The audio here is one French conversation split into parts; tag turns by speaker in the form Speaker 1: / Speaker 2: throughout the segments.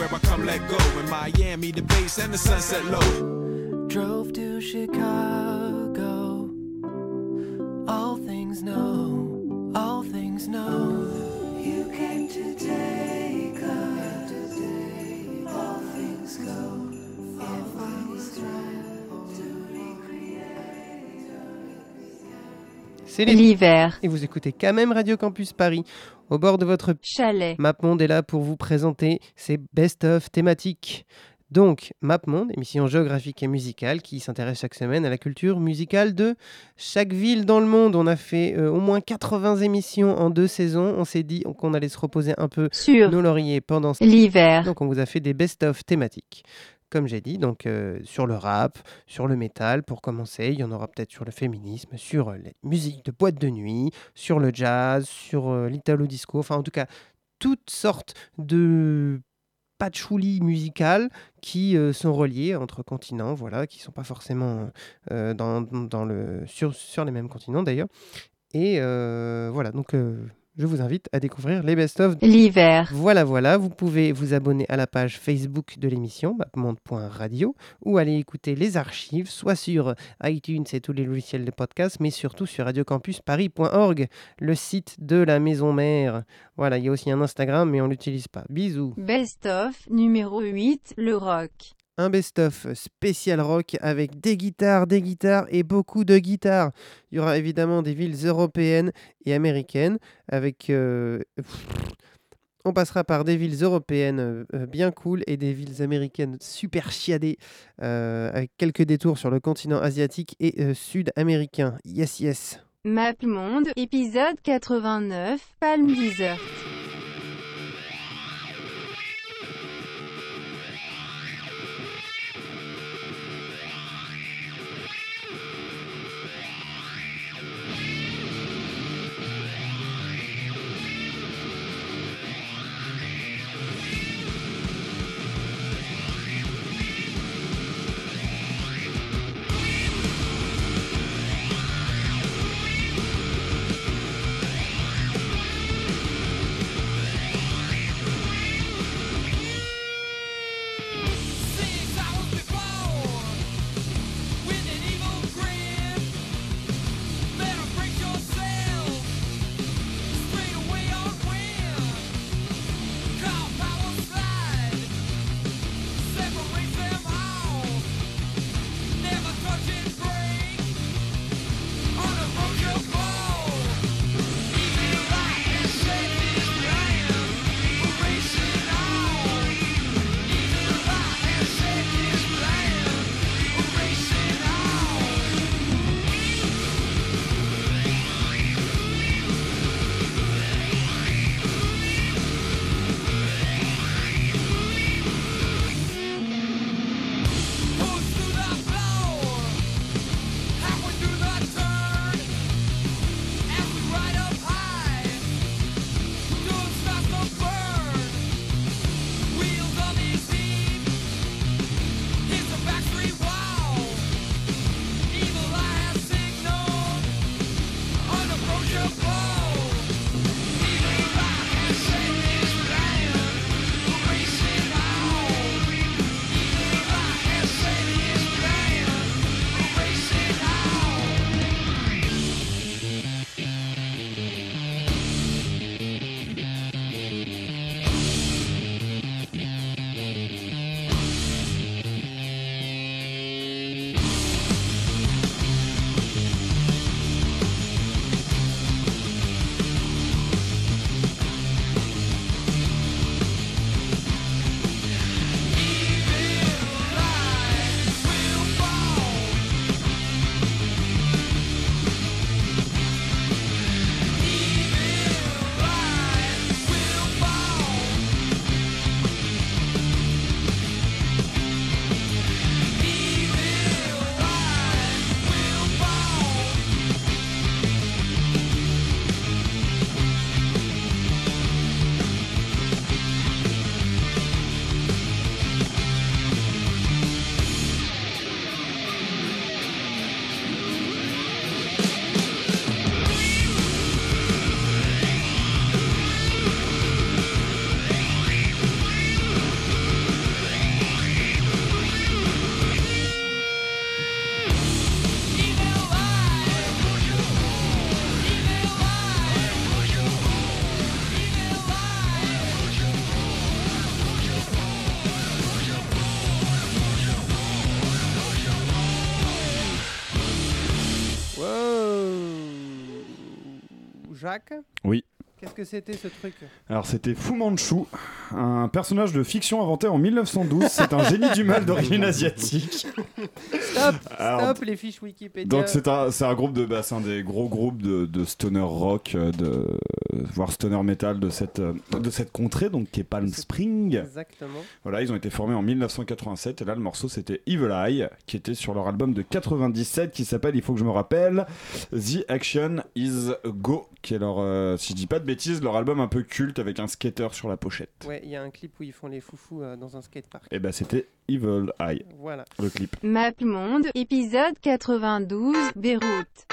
Speaker 1: Where I come let go. In Miami, the base and the sunset low.
Speaker 2: Drove to Chicago. All things know, all things know. You came to take us. All things go, all things try
Speaker 3: C'est
Speaker 4: L'hiver.
Speaker 3: et vous écoutez quand même Radio Campus Paris. Au bord de votre
Speaker 4: Chalet.
Speaker 3: MapMonde est là pour vous présenter ses best-of thématiques. Donc, MapMonde, émission géographique et musicale qui s'intéresse chaque semaine à la culture musicale de chaque ville dans le monde. On a fait euh, au moins 80 émissions en deux saisons. On s'est dit qu'on allait se reposer un peu
Speaker 4: Sur
Speaker 3: nos lauriers pendant
Speaker 4: l'hiver.
Speaker 3: donc on vous a fait des best-of thématiques. Comme j'ai dit, donc euh, sur le rap, sur le métal pour commencer, il y en aura peut-être sur le féminisme, sur euh, les musiques de boîte de nuit, sur le jazz, sur euh, l'italo disco, enfin en tout cas toutes sortes de patchouli musicales qui euh, sont reliées entre continents, voilà, qui sont pas forcément dans, sur, les mêmes continents d'ailleurs. Et voilà, donc je vous invite à découvrir les best-of
Speaker 4: L'hiver.
Speaker 3: voilà, voilà, vous pouvez vous abonner à la page Facebook de l'émission, mapmonde.radio, ou aller écouter les archives, soit sur iTunes et tous les logiciels de podcast, mais surtout sur radiocampusparis.org, le site de la maison mère. Voilà, il y a aussi un Instagram, mais on l'utilise pas. Bisous.
Speaker 4: Best of numéro 8. Le rock.
Speaker 3: Un best-of spécial rock avec des guitares, des guitares et beaucoup de guitares. Il y aura évidemment des villes européennes et américaines avec... euh, On passera par des villes européennes euh, euh, bien cool et des villes américaines super chiadées avec quelques détours sur le continent asiatique et sud-américain. Yes, yes.
Speaker 4: Monde. Épisode 89. Palm Desert.
Speaker 3: Jaca. Que c'était ce truc
Speaker 5: Alors c'était Fu Manchu, un personnage de fiction inventé en 1912. C'est un génie du mal d'origine asiatique.
Speaker 3: Stop
Speaker 5: Alors,
Speaker 3: Stop les fiches Wikipédia.
Speaker 5: Donc c'est un, c'est un groupe de, bah, c'est un des gros groupes de, de stoner rock, euh, de voire stoner metal de cette euh, de cette contrée, donc qui est Palm Spring.
Speaker 3: Exactement.
Speaker 5: Voilà, ils ont été formés en 1987 et là le morceau c'était Evil Eye, qui était sur leur album de 97 qui s'appelle, il faut que je me rappelle, The Action Is Go, qui est leur, euh, si je dis pas de bêtises, leur album un peu culte avec un skater sur la pochette.
Speaker 3: Ouais, il y a un clip où ils font les foufous euh, dans un skatepark.
Speaker 5: Et bah c'était Evil Eye,
Speaker 3: Voilà.
Speaker 5: le clip.
Speaker 6: Map Monde, épisode 92, Beyrouth.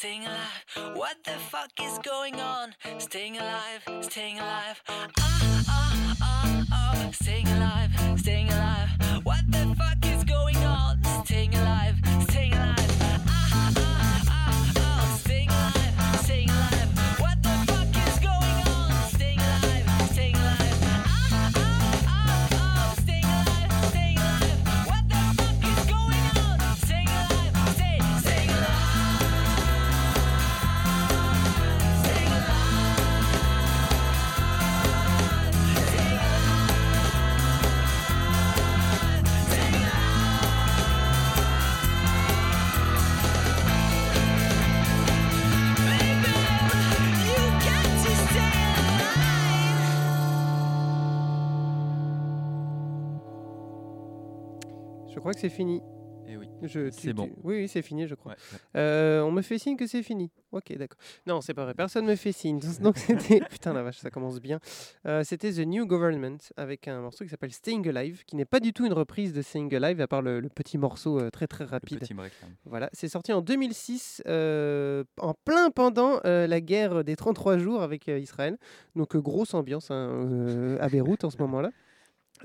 Speaker 7: Staying alive. What the fuck is going on? Staying alive, staying alive. Ah, ah, ah, ah, staying alive, staying alive.
Speaker 3: Je crois que c'est fini.
Speaker 8: Eh oui, c'est bon.
Speaker 3: tu- Oui, oui, c'est fini, je crois.
Speaker 8: Ouais.
Speaker 3: Euh, on me fait signe que c'est fini. Ok, d'accord. Non, c'est pas vrai. Personne me fait signe. Donc c'était. Putain, la vache, ça commence bien. Euh, c'était The New Government avec un morceau qui s'appelle Staying Alive, qui n'est pas du tout une reprise de Staying Alive, à part le, le petit morceau euh, très très rapide.
Speaker 8: Petit break. là.
Speaker 3: Voilà, c'est sorti en 2006, euh, en plein pendant la guerre des 33 jours avec Israël. Donc grosse ambiance hein, à Beyrouth en ce moment-là.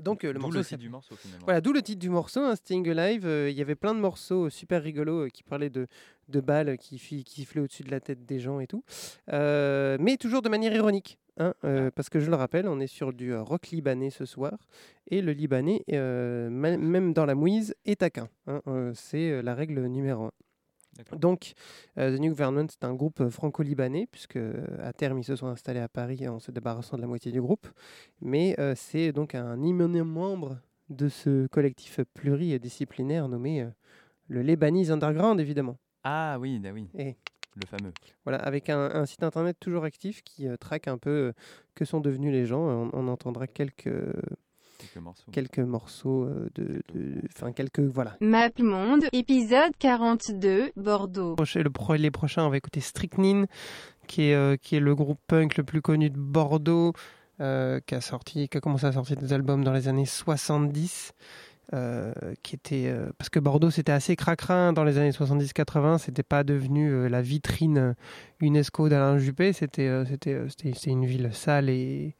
Speaker 9: Donc euh, le morceau.
Speaker 8: Titre du morceau.
Speaker 9: Voilà, d'où le titre du morceau, hein, Sting Alive. Euh, il y avait plein de morceaux super rigolos euh, qui parlaient de, balles qui, qui sifflaient au-dessus de la tête des gens et tout. mais toujours de manière ironique. Hein, ah. Parce que je le rappelle, on est sur du rock libanais ce soir. Et le libanais, même dans la mouise, est taquin. Hein, c'est la règle numéro
Speaker 8: 1.
Speaker 9: Donc, euh, The New Government, c'est un groupe euh, franco-libanais, puisque euh, à terme, ils se sont installés à Paris en se débarrassant de la moitié du groupe. Mais euh, c'est donc un immense membre de ce collectif pluridisciplinaire nommé euh, le Lebanese Underground, évidemment.
Speaker 8: Ah oui, ah oui,
Speaker 9: Et
Speaker 8: le fameux.
Speaker 9: voilà, avec un, un site internet toujours actif qui traque un peu que sont devenus les gens. On, on entendra quelques,
Speaker 8: Quelques morceaux.
Speaker 9: quelques morceaux euh, de. de- Enfin, quelques. Voilà.
Speaker 4: Map Monde, épisode 42, Bordeaux.
Speaker 9: Proche- le pro- les prochains, on va écouter Strychnine, qui est, euh, qui est le groupe punk le plus connu de Bordeaux, euh, qui, a sorti, qui a commencé à sortir des albums dans les années 70. euh, qui était euh, parce que Bordeaux c'était assez cracrin dans les années 70-80 c'était pas devenu euh, la vitrine UNESCO d'Alain Juppé c'était euh, c'était euh, c'était c'était une ville sale et,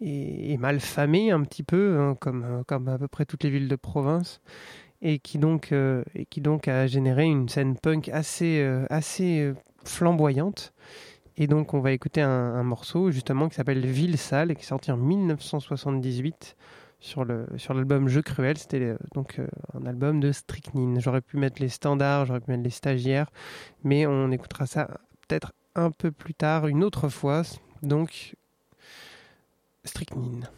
Speaker 9: et, mal famée un petit peu hein, comme euh, comme à peu près toutes les villes de province et qui donc euh, et qui donc a généré une scène punk assez euh, assez flamboyante. Et donc on va écouter un, morceau justement qui s'appelle Ville sale et qui est sorti en 1978 sur le sur l'album Jeu cruel c'était donc un album de Strychnine. J'aurais pu mettre les standards j'aurais pu mettre les stagiaires mais on écoutera ça peut-être un peu plus tard une autre fois. Donc Strychnine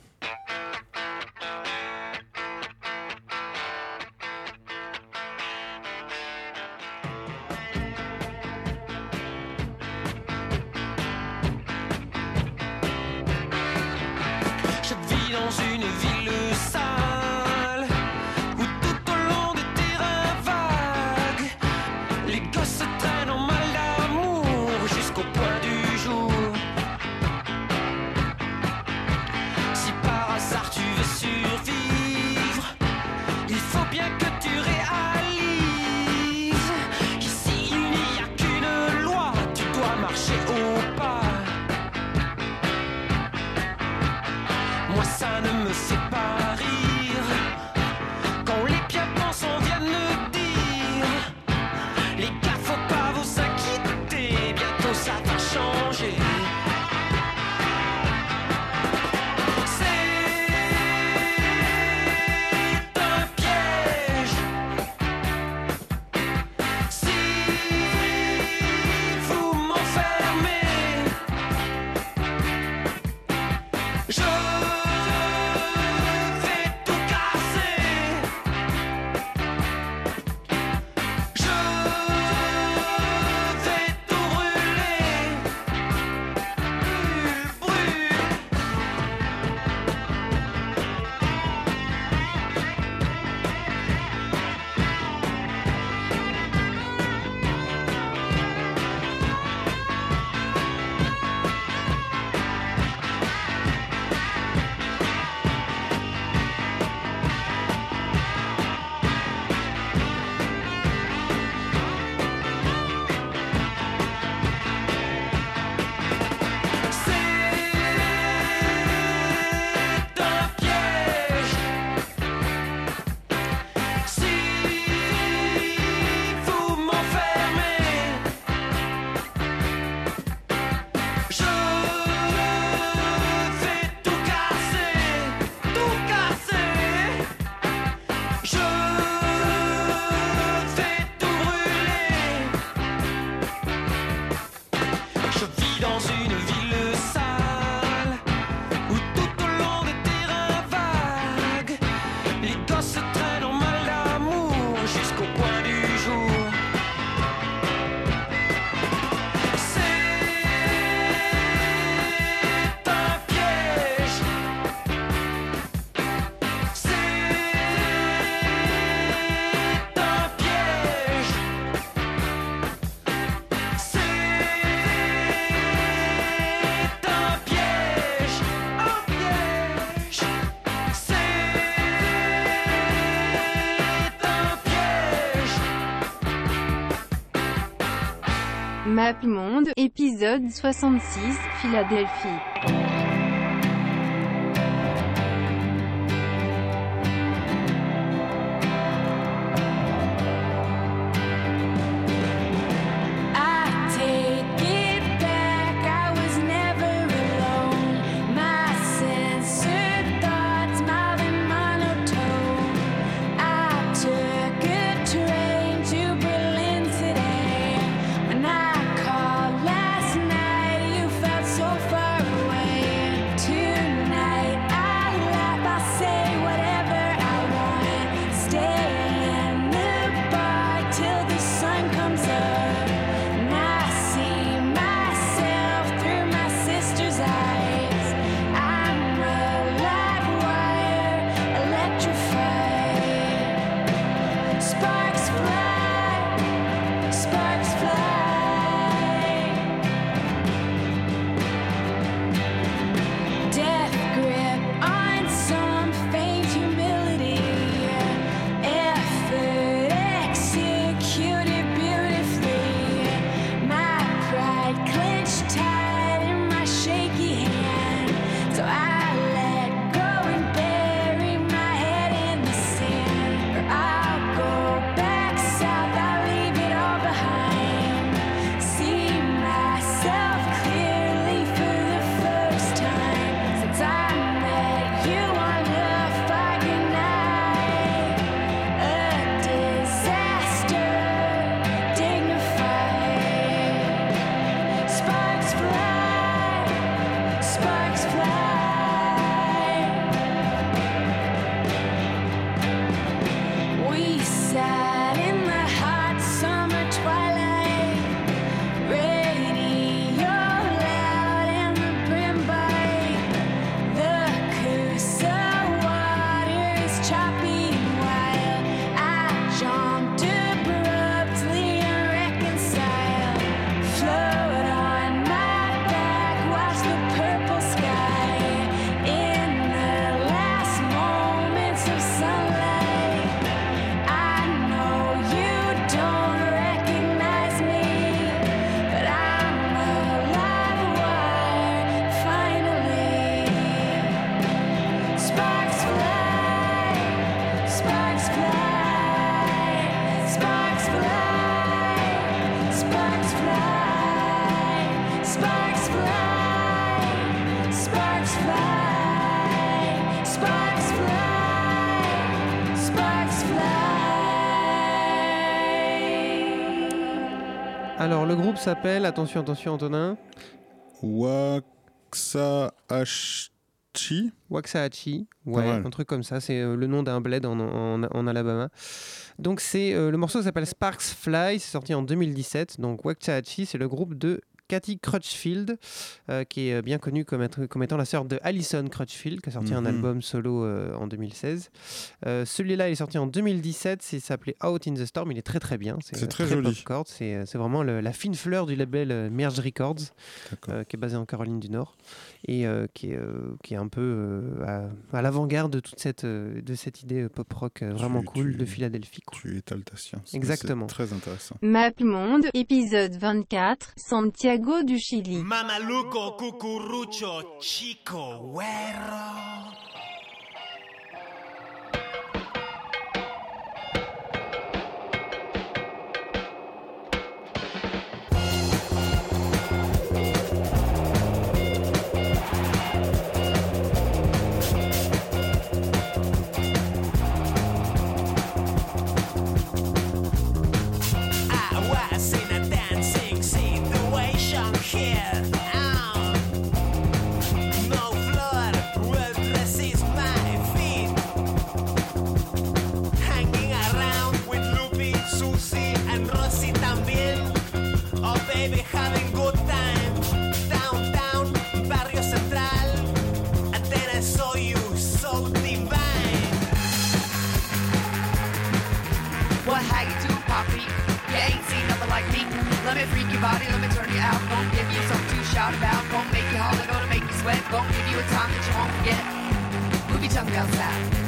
Speaker 4: Map Monde, épisode 66, Philadelphie.
Speaker 3: S'appelle, attention, attention, Antonin.
Speaker 10: Waxahachie
Speaker 3: Waxahachie, ouais, un truc comme ça, c'est euh, le nom d'un bled en, en- en Alabama. Donc c'est euh, le morceau s'appelle Sparks Fly, c'est sorti en 2017. Donc Waxahachie, c'est le groupe de Cathy Crutchfield, euh, qui est bien connue comme, être- comme étant la sœur de Alison Crutchfield, qui a sorti un
Speaker 10: Mhm.
Speaker 3: album solo euh, en 2016. Euh, Celui-là il est sorti en 2017, c'est- il s'appelait Out in the Storm, il est très très bien.
Speaker 10: C'est
Speaker 3: euh,
Speaker 10: très joli.
Speaker 3: C'est vraiment le- la fine fleur du label Merge Records, qui est basé en Caroline du Nord et euh, qui, est, euh, qui est un peu euh, à, à l'avant-garde de toute cette, euh, de cette idée pop-rock vraiment cool de Philadelphie. quoi.
Speaker 10: Tu étales ta science.
Speaker 3: Exactement.
Speaker 10: C'est très intéressant.
Speaker 6: Monde, épisode 24, Santiago du Chili.
Speaker 11: Mamaluco, cucurucho, chico, güero.
Speaker 12: Me freak your body, let me turn you out. Gonna give you something to shout about. Gonna make you holler, gonna make you sweat. Gonna give you a time that you won't forget. Move your tongue down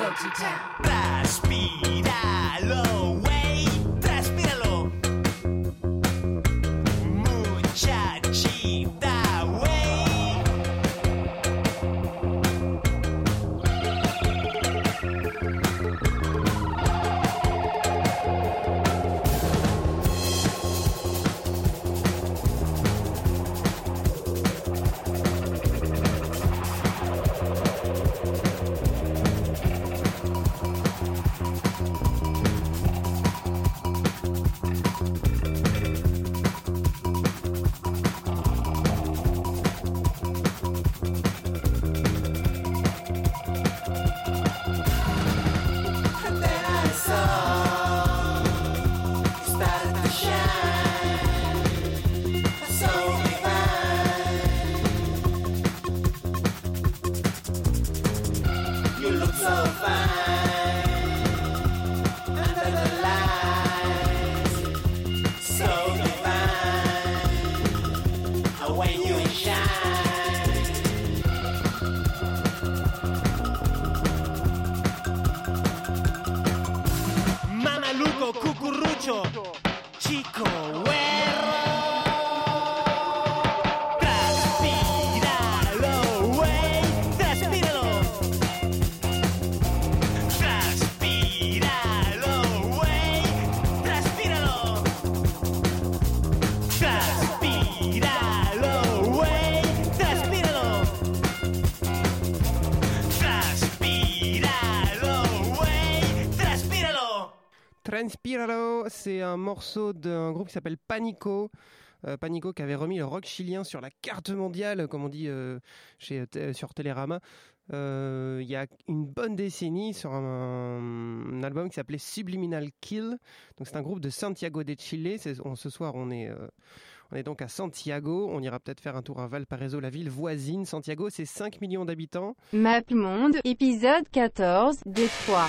Speaker 12: go to town.
Speaker 11: Fast speed, I low
Speaker 3: weight. C'est un morceau d'un groupe qui s'appelle Panico. Euh, Panico qui avait remis le rock chilien sur la carte mondiale, comme on dit euh, chez, t- sur Télérama, euh, il y a une bonne décennie sur un, album qui s'appelait Subliminal Kill. Donc c'est un groupe de Santiago de Chile. On- ce soir, on est, euh, on est donc à Santiago. On ira peut-être faire un tour à Valparaiso, la ville voisine. Santiago, c'est 5 millions d'habitants.
Speaker 13: MapMonde, épisode 14, Détroit.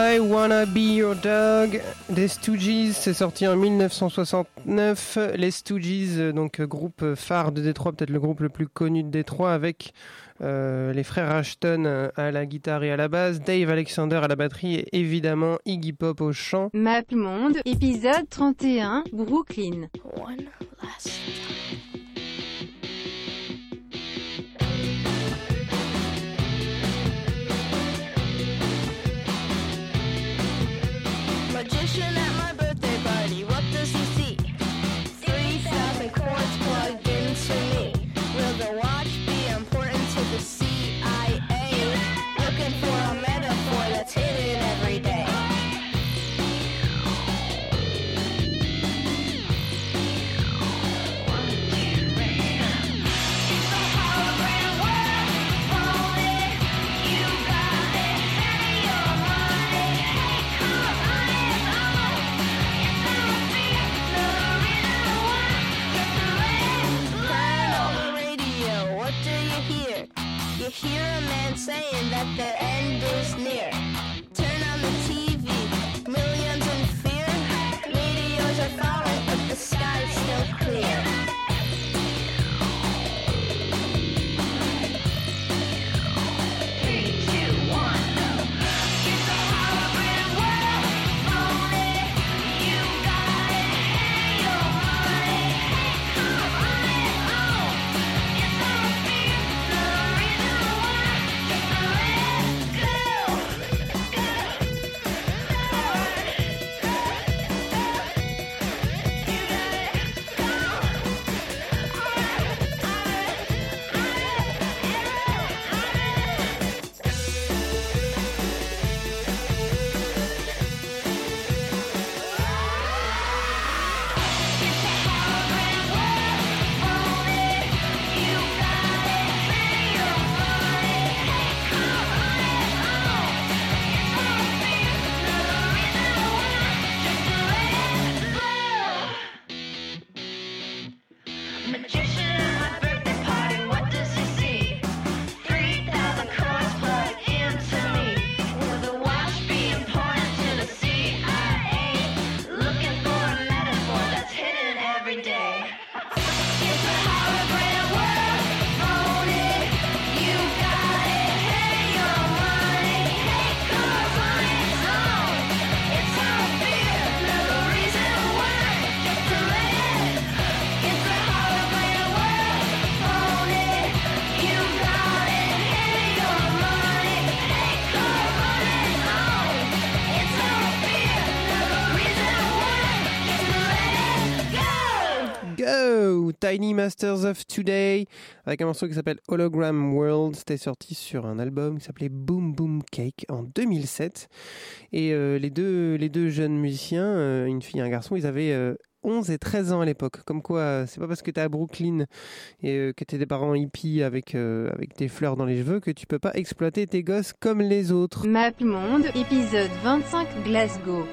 Speaker 14: I Wanna Be Your Dog
Speaker 3: des Stooges, c'est sorti en 1969. Les Stooges, euh, donc euh, groupe phare de Détroit, peut-être le groupe le plus connu de Détroit, avec euh, les frères Ashton euh, à la guitare et à la basse, Dave Alexander à la batterie et évidemment Iggy Pop au chant.
Speaker 13: MapMonde, épisode 31, Brooklyn.
Speaker 15: One last
Speaker 10: Magician hear a man saying that the
Speaker 3: Tiny Masters of Today avec un morceau qui s'appelle Hologram World. C'était sorti sur un album qui s'appelait Boom Boom Cake en 2007. Et euh, les, deux, les deux jeunes musiciens, euh, une fille et un garçon, ils avaient euh, 11 et 13 ans à l'époque. Comme quoi, euh, c'est pas parce que t'es à Brooklyn et euh, que t'es des parents hippies avec, euh, avec des fleurs dans les cheveux que tu peux pas exploiter tes gosses comme les autres.
Speaker 16: Map Monde, épisode 25 Glasgow.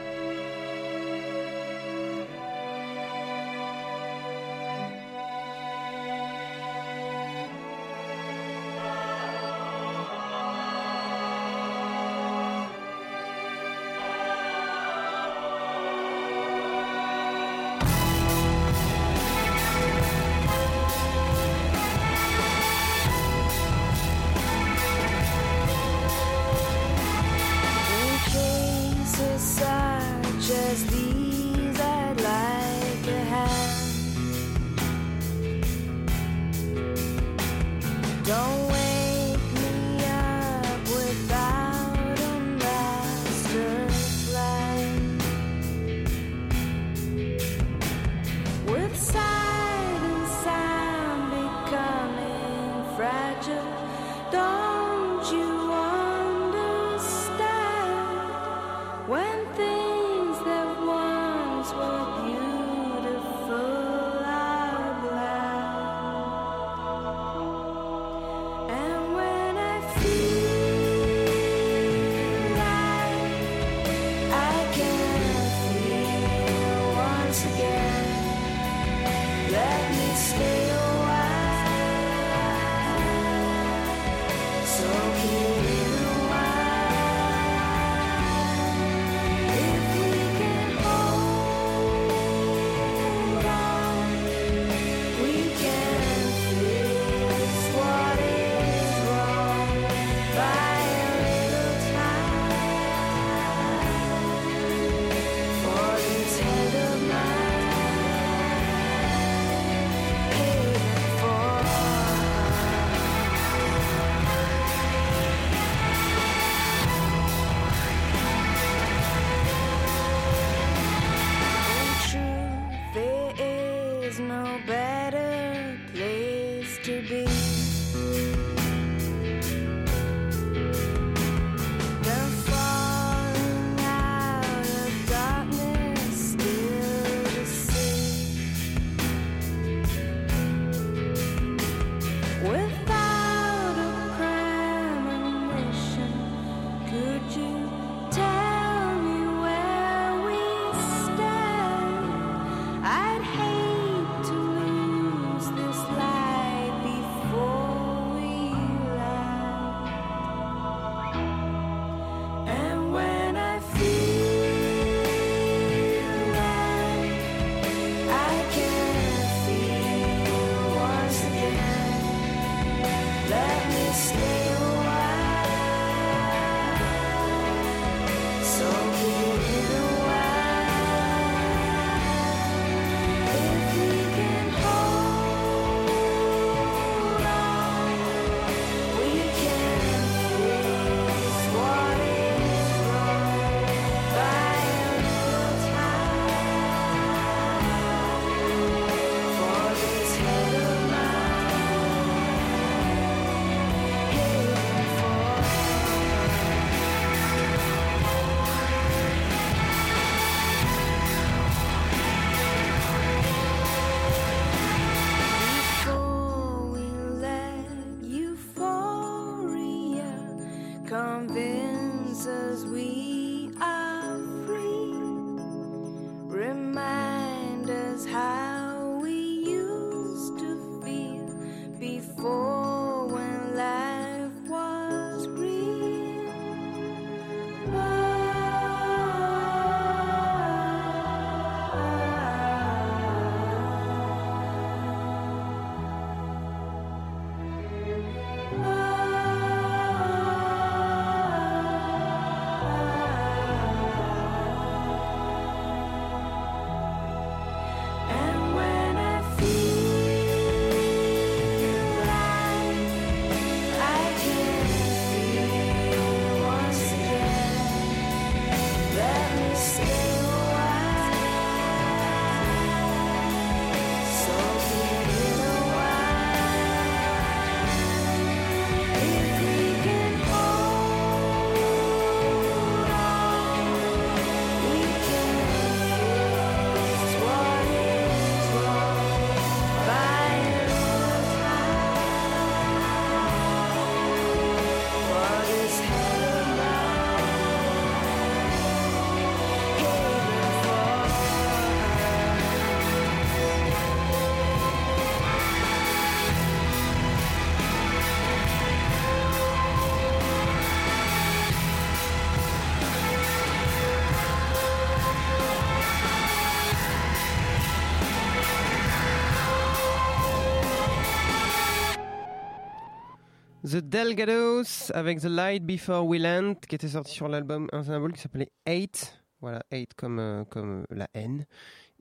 Speaker 3: The Delgados avec The Light Before We Land, qui était sorti sur l'album, un symbole qui s'appelait Hate, voilà, Hate comme, euh, comme euh, la haine,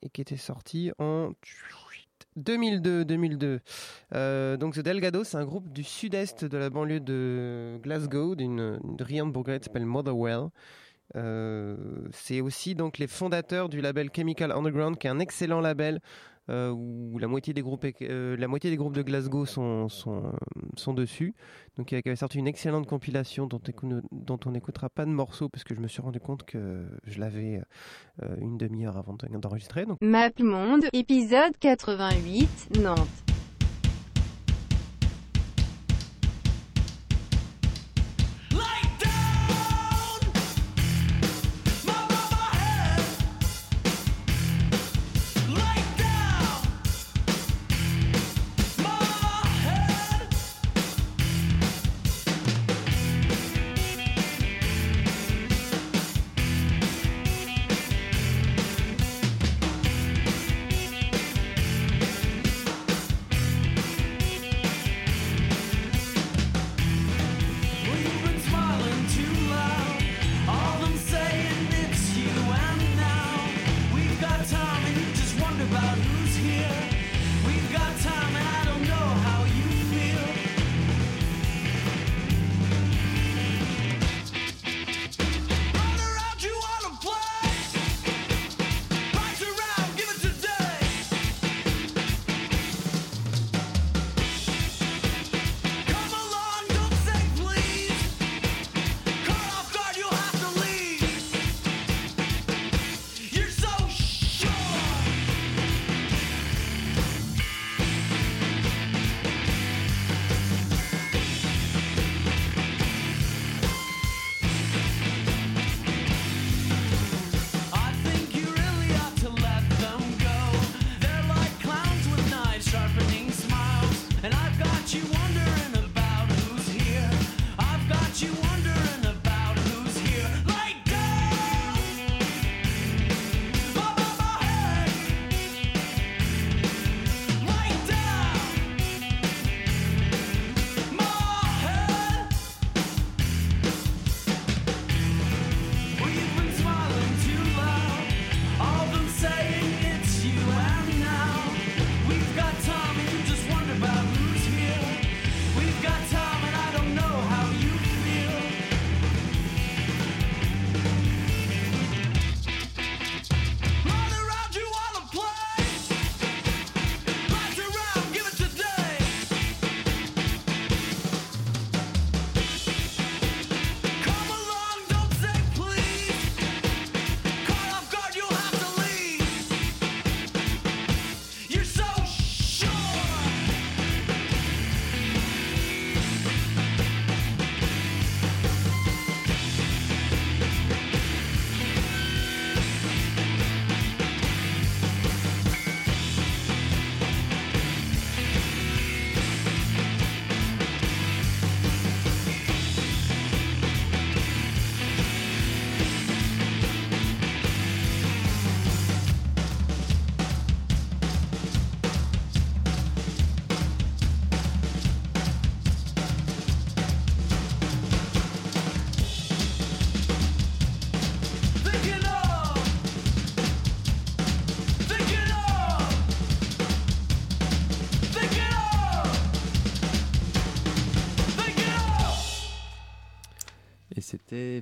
Speaker 3: et qui était sorti en 2002. 2002. Euh, donc The Delgados, c'est un groupe du sud-est de la banlieue de Glasgow, d'une brillante bourgade qui s'appelle Motherwell. C'est aussi donc les fondateurs du label Chemical Underground, qui est un excellent label euh, où la moitié des groupes, euh, la moitié des groupes de Glasgow sont, sont, euh, dessus. Donc il avait sorti une excellente compilation dont, on n'écoutera pas de morceaux parce que je me suis rendu compte que je l'avais euh, une demi-heure avant de- d'enregistrer. Donc
Speaker 17: Map Monde, épisode 88, Nantes.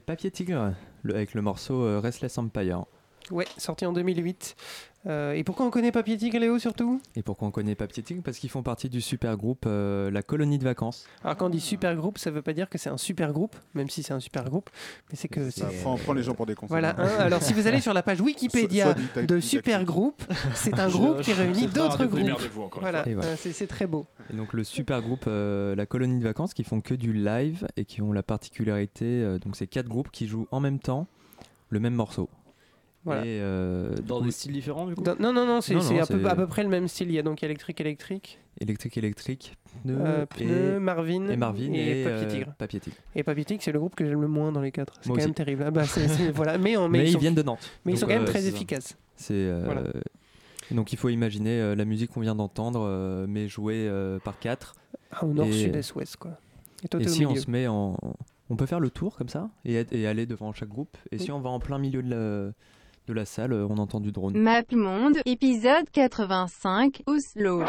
Speaker 8: Papier Tigre, avec le morceau euh, Restless Empire.
Speaker 3: Ouais, sorti en 2008. Euh, et pourquoi on connaît Papier Tigre, Léo, surtout?
Speaker 8: Et pourquoi on connaît Papier Tigre Parce qu'ils font partie du super groupe euh, La Colonie de Vacances.
Speaker 3: Alors quand on dit super groupe, ça veut pas dire que c'est un super groupe, même si c'est un super groupe, mais c'est que c'est...
Speaker 18: Bah, prends- prends les gens pour des cons.
Speaker 3: Voilà, hein, alors si vous allez sur la page Wikipédia de super groupe, c'est un groupe qui réunit d'autres groupes. Voilà, euh, c'est très beau.
Speaker 8: Et donc le super groupe euh, La Colonie de Vacances qui font que du live et qui ont la particularité, donc c'est quatre groupes qui jouent en même temps le même morceau.
Speaker 3: Voilà.
Speaker 8: Et, euh,
Speaker 19: Dans
Speaker 8: coup,
Speaker 19: des styles différents, du coup
Speaker 3: Dans- non, non, non, c'est
Speaker 8: Non,
Speaker 3: c'est
Speaker 8: non,
Speaker 3: à, peu, à peu près le même style. Il y a donc électrique, électrique,
Speaker 8: Électrique électrique, pneu,
Speaker 3: euh,
Speaker 8: et,
Speaker 3: pneu, Marvin,
Speaker 8: et Marvin
Speaker 3: et,
Speaker 8: et,
Speaker 3: Papier
Speaker 8: euh,
Speaker 3: Tigre.
Speaker 8: Papier Tigre.
Speaker 3: Et Papier Tigre, c'est le groupe que j'aime le moins dans les quatre. C'est quand même terrible. Ah bah, c'est- c'est- voilà. Mais, en- mais
Speaker 8: Mais, ils
Speaker 3: sont-
Speaker 8: viennent de Nantes.
Speaker 3: Mais ils sont quand même
Speaker 8: euh,
Speaker 3: très
Speaker 8: c'est-
Speaker 3: efficaces.
Speaker 8: C'est euh,
Speaker 3: Voilà.
Speaker 8: et donc il faut imaginer euh, la musique qu'on vient d'entendre, euh, mais jouée euh, par quatre.
Speaker 3: Ah, au nord,
Speaker 8: Et-
Speaker 3: sud, est, ouest, quoi. toi,
Speaker 8: Et si on se met en. On peut faire le tour comme ça et, aller devant chaque groupe? Et si on va en plein milieu de la, de la salle, on entend du drone.
Speaker 6: Map Monde, épisode 85, Oslo.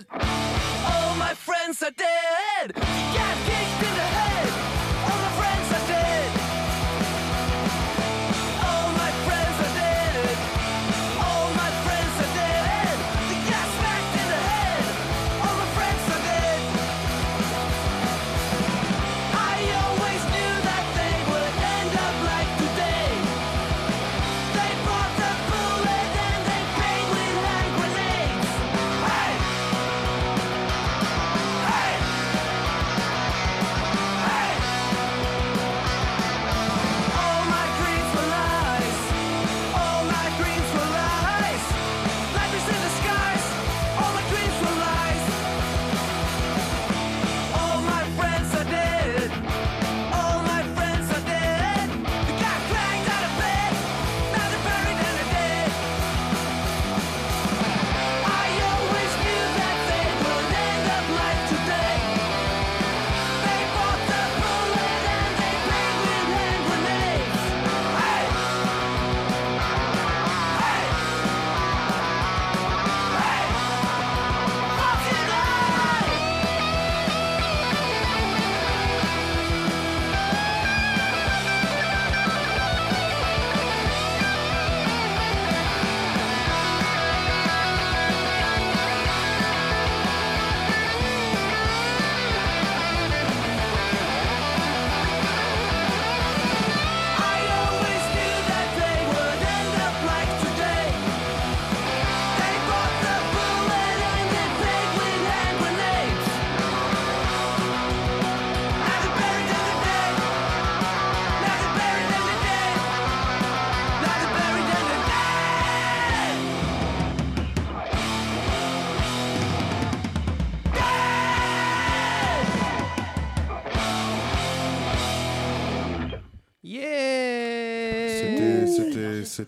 Speaker 17: Dead. All my friends are dead.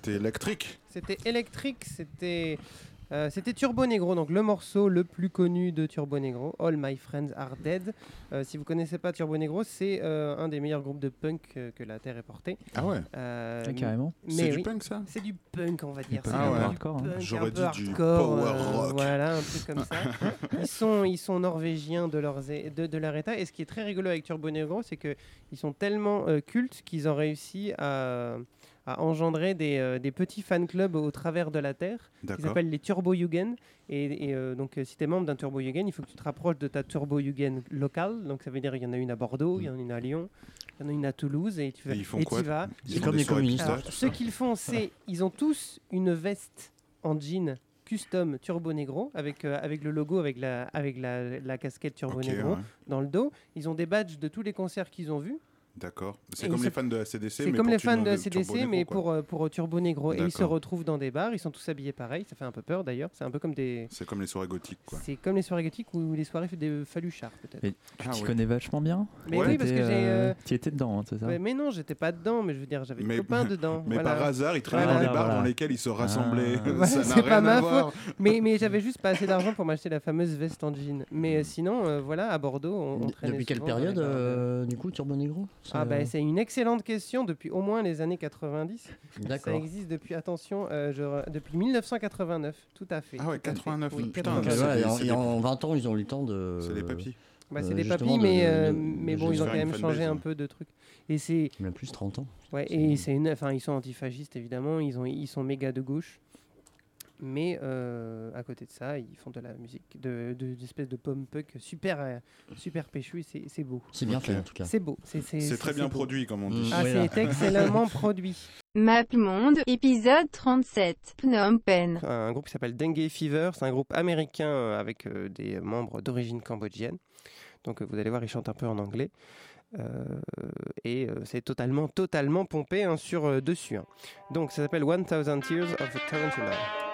Speaker 18: C'était électrique.
Speaker 3: C'était électrique, c'était euh, c'était Turbo Negro, donc le morceau le plus connu de Turbo Negro, All My Friends Are Dead. Euh, si vous connaissez pas Turbo Negro, c'est euh, un des meilleurs groupes de punk euh, que la Terre ait porté.
Speaker 18: Ah ouais
Speaker 3: Euh,
Speaker 20: Ah, carrément.
Speaker 3: mais
Speaker 18: C'est du punk, ça
Speaker 3: C'est du punk, on va dire.
Speaker 20: punk
Speaker 3: C'est
Speaker 18: peu
Speaker 3: peu
Speaker 20: hardcore, hein.
Speaker 3: punk,
Speaker 18: J'aurais dit du
Speaker 3: hardcore,
Speaker 18: power
Speaker 3: euh,
Speaker 18: rock.
Speaker 3: Voilà, un truc comme ça. ils, sont, ils sont norvégiens de, leurs, de, de leur état. Et ce qui est très rigolo avec Turbo Negro, c'est qu'ils sont tellement euh, cultes qu'ils ont réussi à, à engendrer des, euh, des petits fan clubs au travers de la Terre qui s'appellent les Turbo Yugen. Et, et, euh, donc, euh, si tu es membre d'un Turbo Yugen, il faut que tu te rapproches de ta Turbo Yugen locale. Donc, ça veut dire qu'il y en a une à Bordeaux, il y en a une à Lyon, il y en a une à Toulouse. Et tu, vas-
Speaker 18: Et ils font
Speaker 3: et
Speaker 18: quoi
Speaker 3: vas.
Speaker 18: Ils
Speaker 20: comme
Speaker 18: des
Speaker 20: communistes.
Speaker 3: ce qu'ils font, c'est ils ont tous une veste en jean custom Turbo Negro avec, euh, avec le logo, avec la, avec la, la casquette Turbo Negro
Speaker 18: ouais.
Speaker 3: dans le dos. Ils ont des badges de tous les concerts qu'ils ont vus.
Speaker 18: D'accord. C'est comme les fans de ACDC.
Speaker 3: C'est
Speaker 18: mais
Speaker 3: comme les fans de
Speaker 18: Turbo
Speaker 3: CDC,
Speaker 18: Negro,
Speaker 3: mais pour, euh, pour Turbo Negro. Et ils se retrouvent dans des bars, ils sont tous habillés pareil. Ça fait un peu peur d'ailleurs. C'est un peu comme des.
Speaker 18: C'est comme les soirées gothiques, quoi.
Speaker 3: C'est comme les soirées gothiques ou les soirées des Faluchard, peut-être.
Speaker 8: Et
Speaker 18: Ah
Speaker 8: tu t'y
Speaker 18: ouais.
Speaker 8: connais vachement bien
Speaker 3: Mais
Speaker 18: Ouais.
Speaker 3: oui, parce que j'ai. euh,
Speaker 8: Tu étais dedans, hein, c'est ça?
Speaker 3: Ouais, mais non, j'étais pas dedans, mais je veux dire, j'avais des
Speaker 18: Mais-
Speaker 3: copains dedans.
Speaker 18: Mais
Speaker 3: voilà.
Speaker 18: par hasard, ils traînaient
Speaker 3: Voilà.
Speaker 18: dans les bars
Speaker 8: Voilà.
Speaker 18: dans lesquels ils se rassemblaient.
Speaker 8: Ah.
Speaker 18: N'a
Speaker 3: c'est pas ma
Speaker 18: voir.
Speaker 3: Mais, mais j'avais juste pas assez d'argent pour m'acheter la fameuse veste en jean. Mais euh, sinon, euh, voilà, à Bordeaux, on, traînait
Speaker 20: Depuis quelle période, euh, du coup, Turbo Negro?
Speaker 3: Ah
Speaker 20: C'est,
Speaker 3: bah,
Speaker 20: euh,
Speaker 3: c'est une excellente question depuis au moins les années 90. Ça existe depuis, attention, euh, je re- depuis 1989, tout à fait.
Speaker 18: Ah ouais,
Speaker 3: tout à fait.
Speaker 18: 89,
Speaker 3: Oui,
Speaker 18: putain,
Speaker 20: Donc,
Speaker 3: 89.
Speaker 18: c'est
Speaker 20: voilà,
Speaker 18: des-
Speaker 20: et
Speaker 18: c'est
Speaker 20: en,
Speaker 18: des-
Speaker 20: et en 20 ans, ils ont eu le temps de.
Speaker 18: C'est des papis.
Speaker 3: Bah, c'est
Speaker 20: euh,
Speaker 3: des
Speaker 20: justement,
Speaker 3: papis,
Speaker 20: de-
Speaker 3: mais,
Speaker 20: de-
Speaker 3: euh,
Speaker 20: de-
Speaker 3: mais
Speaker 20: de
Speaker 3: bon, ils
Speaker 20: juste
Speaker 3: ont quand
Speaker 18: faire une
Speaker 3: même changé un
Speaker 18: hein.
Speaker 3: peu de trucs. Et c'est
Speaker 20: Même plus 30 ans.
Speaker 3: ouais, et c'est une, enfin, ils sont antifascistes évidemment, ils ont, ils sont méga de gauche. Mais euh, à côté de ça, ils font de la musique, de, de, d'espèces de pom punk super, euh, super péchu et c'est, c'est beau.
Speaker 20: C'est bien fait en tout cas.
Speaker 3: C'est beau. C'est, c'est,
Speaker 18: C'est très bien
Speaker 3: beau.
Speaker 18: produit, comme on dit.
Speaker 3: Ah,
Speaker 20: Voilà.
Speaker 3: c'est excellemment produit.
Speaker 6: Map Monde, épisode 37, Phnom Penh.
Speaker 3: un groupe qui s'appelle Dengue Fever. C'est un groupe américain euh, avec des membres d'origine cambodgienne. Donc vous allez voir, il chante un peu en anglais. Euh, et euh, c'est totalement, totalement pompé hein, sur euh, dessus. hein. Donc ça s'appelle 1000 Tears of a Tarantula.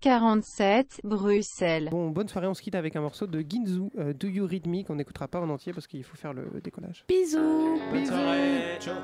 Speaker 4: 47, Bruxelles.
Speaker 3: Bon, bonne soirée, on se quitte avec un morceau de Ginzu, euh, Do You Read Me, qu'on n'écoutera pas en entier parce qu'il faut faire le décollage.
Speaker 4: Bisous
Speaker 13: Bonne Bisous. soirée Ciao